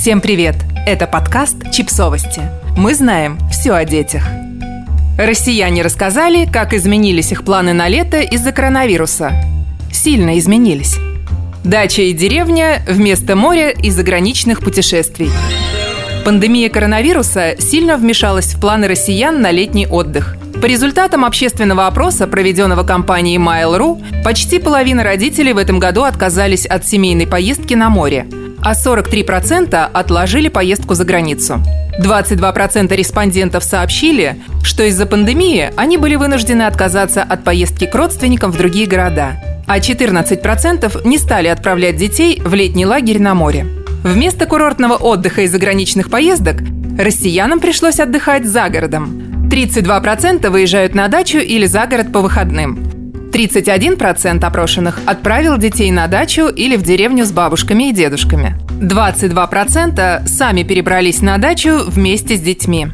Всем привет! Это подкаст «Чипсовости». Мы знаем все о детях. Россияне рассказали, как изменились их планы на лето из-за коронавируса. Сильно изменились. Дача и деревня вместо моря и заграничных путешествий. Пандемия коронавируса сильно вмешалась в планы россиян на летний отдых. По результатам общественного опроса, проведенного компанией Mail.ru, почти половина родителей в этом году отказались от семейной поездки на море, а 43% отложили поездку за границу. 22% респондентов сообщили, что из-за пандемии они были вынуждены отказаться от поездки к родственникам в другие города, а 14% не стали отправлять детей в летний лагерь на море. Вместо курортного отдыха и заграничных поездок россиянам пришлось отдыхать за городом. 32% выезжают на дачу или за город по выходным. 31% опрошенных отправил детей на дачу или в деревню с бабушками и дедушками. 22% сами перебрались на дачу вместе с детьми.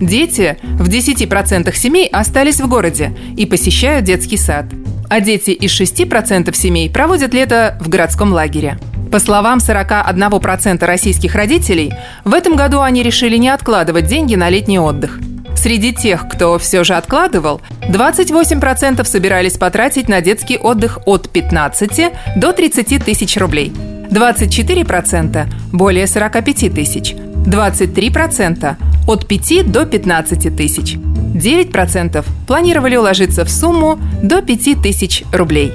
Дети в 10% семей остались в городе и посещают детский сад. А дети из 6% семей проводят лето в городском лагере. По словам 41% российских родителей, в этом году они решили не откладывать деньги на летний отдых. Среди тех, кто все же откладывал, 28% собирались потратить на детский отдых от 15 до 30 тысяч рублей. 24% – более 45 тысяч. 23% – от 5 до 15 тысяч. 9% планировали уложиться в сумму до 5 тысяч рублей.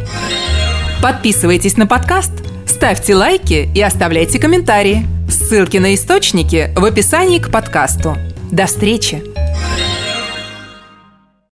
Подписывайтесь на подкаст – Ставьте лайки и оставляйте комментарии. Ссылки на источники в описании к подкасту. До встречи!